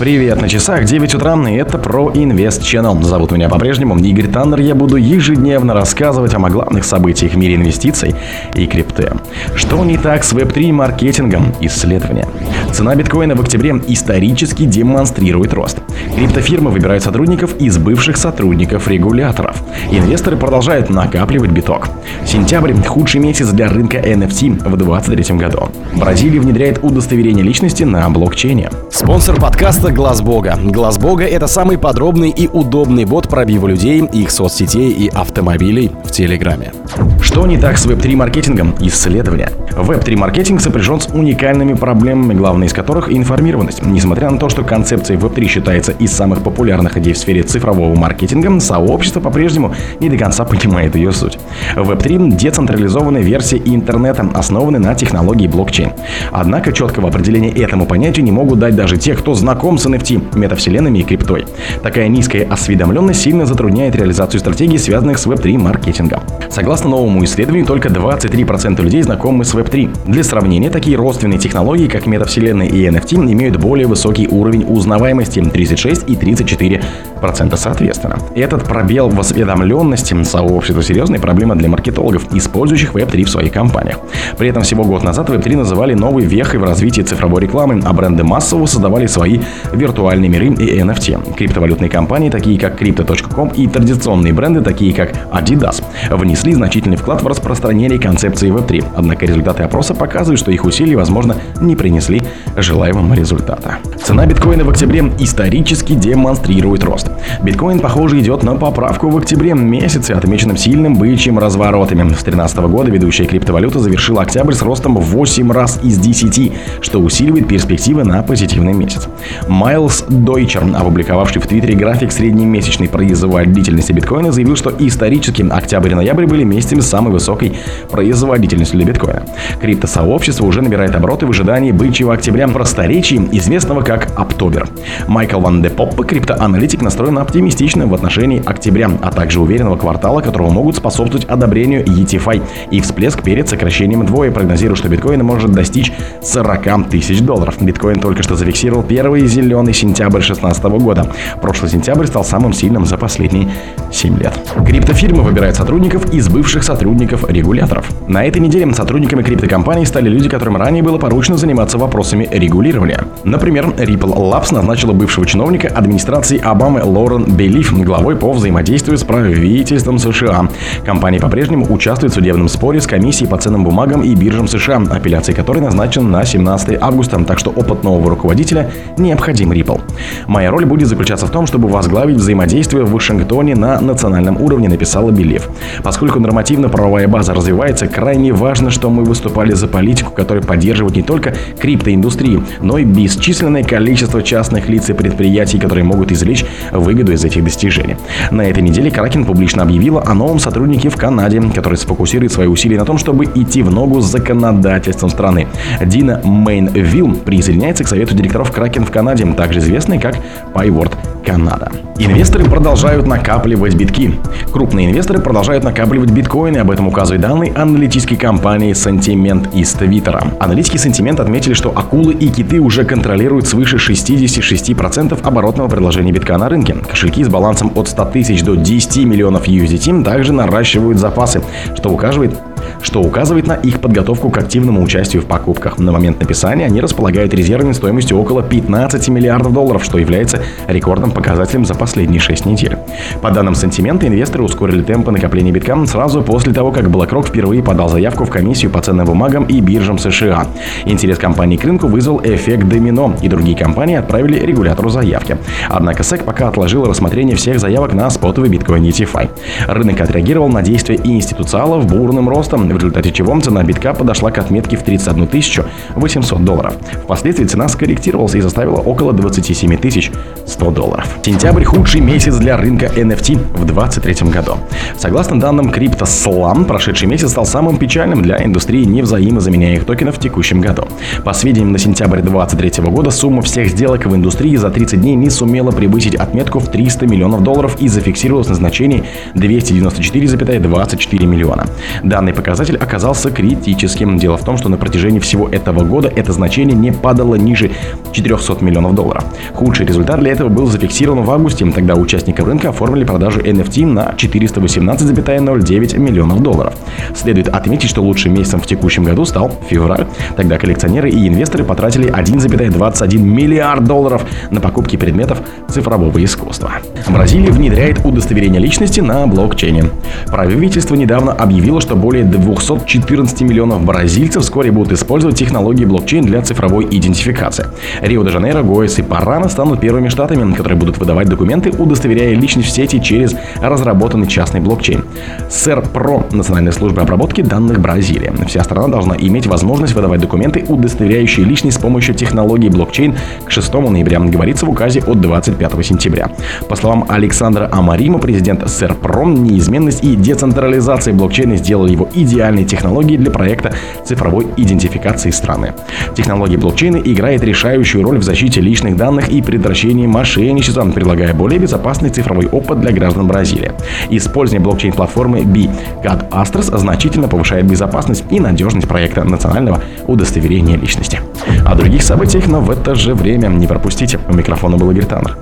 Привет, на часах 9 утра, и это про Инвест Channel. Зовут меня по-прежнему Игорь Таннер. Я буду ежедневно рассказывать о главных событиях в мире инвестиций и крипты. Что не так с Web3 маркетингом? Исследования. Цена биткоина в октябре исторически демонстрирует рост. Криптофирмы выбирают сотрудников из бывших сотрудников регуляторов. Инвесторы продолжают накапливать биток. Сентябрь – худший месяц для рынка NFT в 2023 году. Бразилия внедряет удостоверение личности на блокчейне. Спонсор подкаста Глаз Бога. Глаз Бога это самый подробный и удобный бот пробива людей, их соцсетей и автомобилей в Телеграме. Что не так с Web3 маркетингом? Исследования. Web3 маркетинг сопряжен с уникальными проблемами, главной из которых информированность. Несмотря на то, что концепция Web3 считается из самых популярных идей в сфере цифрового маркетинга, сообщество по-прежнему не до конца понимает ее суть. Web3 – децентрализованная версия интернета, основанная на технологии блокчейн. Однако четкого определения этому понятию не могут дать даже те, кто знаком с NFT, метавселенными и криптой. Такая низкая осведомленность сильно затрудняет реализацию стратегий, связанных с Web3 маркетингом. Согласно новому исследованию, только 23% людей знакомы с Web3. Для сравнения, такие родственные технологии, как метавселенная и NFT, имеют более высокий уровень узнаваемости 36 и 34% соответственно. Этот пробел в осведомленности сообщества серьезная проблема для маркетологов, использующих Web3 в своих компаниях. При этом всего год назад Web3 называли новой вехой в развитии цифровой рекламы, а бренды массово создавали свои виртуальные миры и NFT. Криптовалютные компании, такие как Crypto.com и традиционные бренды, такие как Adidas, внесли значительный вклад в распространение концепции Web3. Однако результаты опроса показывают, что их усилия, возможно, не принесли желаемого результата. Цена биткоина в октябре исторически демонстрирует рост. Биткоин, похоже, идет на поправку в октябре месяце, отмеченным сильным бычьим разворотами. С 2013 года ведущая криптовалюта завершила октябрь с ростом в 8 раз из 10, что усиливает перспективы на позитивный месяц. Майлз Дойчер, опубликовавший в Твиттере график среднемесячной производительности биткоина, заявил, что исторически октябрь и ноябрь были месяцами самой высокой производительностью для биткоина. Криптосообщество уже набирает обороты в ожидании бычьего октября в просторечии, известного как Октобер. Майкл Ван де Попп, криптоаналитик, настроен оптимистично в отношении октября, а также уверенного квартала, которого могут способствовать одобрению ETFI и всплеск перед сокращением двое, прогнозирует, что биткоин может достичь 40 тысяч долларов. Биткоин только что зафиксировал первый зеленый сентябрь 2016 года. Прошлый сентябрь стал самым сильным за последние 7 лет. Криптофирмы выбирают сотрудников из бывших сотрудников регуляторов. На этой неделе сотрудниками криптокомпаний стали люди, которым ранее было поручено заниматься вопросами регулирования. Например, Ripple Labs назначила бывшего чиновника администрации Обамы Лорен Белиф главой по взаимодействию с правительством США. Компания по-прежнему участвует в судебном споре с комиссией по ценным бумагам и биржам США, апелляция которой назначена на 17 августа, так что опыт нового руководителя необходим Ripple. Моя роль будет заключаться в том, чтобы возглавить взаимодействие в Вашингтоне на национальном уровне, написала Белив. Поскольку нормативно-правовая база развивается, крайне важно, что мы выступали за политику, которая поддерживает не только криптоиндустрию, но и бесчисленное количество частных лиц и предприятий, которые могут извлечь выгоду из этих достижений. На этой неделе Кракен публично объявила о новом сотруднике в Канаде, который сфокусирует свои усилия на том, чтобы идти в ногу с законодательством страны. Дина Мейнвилл присоединяется к совету директоров Кракен в Канаде, также известный как Pyword Канада. Инвесторы продолжают накапливать битки. Крупные инвесторы продолжают накапливать биткоины, об этом указывают данные аналитической компании Sentiment из Твиттера. Аналитики Sentiment отметили, что акулы и киты уже контролируют свыше 66% оборотного предложения битка на рынке. Кошельки. С балансом от 100 тысяч до 10 миллионов USDT также наращивают запасы, что указывает что указывает на их подготовку к активному участию в покупках. На момент написания они располагают резервами стоимостью около 15 миллиардов долларов, что является рекордным показателем за последние 6 недель. По данным сентимента, инвесторы ускорили темпы накопления биткам сразу после того, как BlackRock впервые подал заявку в комиссию по ценным бумагам и биржам США. Интерес компании к рынку вызвал эффект домино, и другие компании отправили регулятору заявки. Однако SEC пока отложил рассмотрение всех заявок на спотовый биткоин ETFI. Рынок отреагировал на действия институциалов бурным ростом, в результате чего цена битка подошла к отметке в 31 800 долларов. Впоследствии цена скорректировалась и составила около 27 тысяч 100 долларов. Сентябрь – худший месяц для рынка NFT в 2023 году. Согласно данным CryptoSlam, прошедший месяц стал самым печальным для индустрии невзаимозаменяемых токенов в текущем году. По сведениям на сентябрь 2023 года, сумма всех сделок в индустрии за 30 дней не сумела превысить отметку в 300 миллионов долларов и зафиксировалась на значении 294,24 миллиона. Данный показатель оказался критическим. Дело в том, что на протяжении всего этого года это значение не падало ниже 400 миллионов долларов. Худший результат для этого был зафиксирован в августе. Тогда участники рынка оформили продажу NFT на 418,09 миллионов долларов. Следует отметить, что лучшим месяцем в текущем году стал февраль. Тогда коллекционеры и инвесторы потратили 1,21 миллиард долларов на покупки предметов цифрового искусства. Бразилия внедряет удостоверение личности на блокчейне. Правительство недавно объявило, что более 214 миллионов бразильцев вскоре будут использовать технологии блокчейн для цифровой идентификации. Рио-де-Жанейро, Гоэс и Парана станут первыми штатами, которые будут выдавать документы, удостоверяя личность в сети через разработанный частный блокчейн. СЭР ПРО – Национальная служба обработки данных Бразилии. Вся страна должна иметь возможность выдавать документы, удостоверяющие личность с помощью технологии блокчейн к 6 ноября, говорится в указе от 25 сентября. По словам Александра Амарима, президент СЭР ПРО, неизменность и децентрализация блокчейна сделали его идеальной технологией для проекта цифровой идентификации страны. Технология блокчейна играет решающую роль в защите личных данных и предотвращении мошенничества, предлагая более безопасный цифровой опыт для граждан Бразилии. Использование блокчейн-платформы B-Cad Astros значительно повышает безопасность и надежность проекта национального удостоверения личности. О других событиях, но в это же время не пропустите. У микрофона был Игорь Таннер.